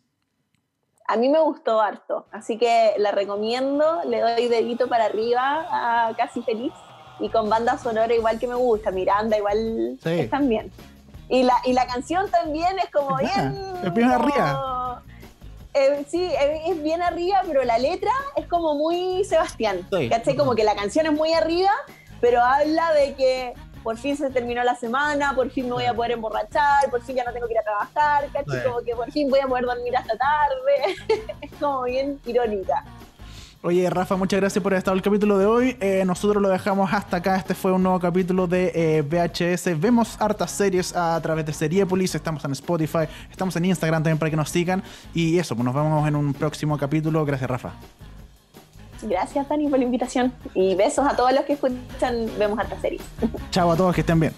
A mí me gustó harto, así que la recomiendo, le doy dedito para arriba a Casi Feliz y con banda sonora igual que me gusta, Miranda igual Sí. están bien. Y la, y la canción también es como bien... es bien arriba. Eh, sí, es, es bien arriba, pero la letra es como muy Sebastián. Sí. ¿Cachai? Como que la canción es muy arriba, pero habla de que por fin se terminó la semana, por fin me voy a poder emborrachar, por fin ya no tengo que ir a trabajar, ¿cachai? Sí. Como que por fin voy a poder dormir hasta tarde. es como bien irónica. Oye, Rafa, muchas gracias por haber estado el capítulo de hoy. Eh, nosotros lo dejamos hasta acá. Este fue un nuevo capítulo de eh, VHS. Vemos hartas series a través de Seriepolis. Estamos en Spotify, estamos en Instagram también para que nos sigan. Y eso, pues nos vemos en un próximo capítulo. Gracias, Rafa. Gracias, Dani, por la invitación. Y besos a todos los que escuchan Vemos Hartas Series. Chao a todos, que estén bien.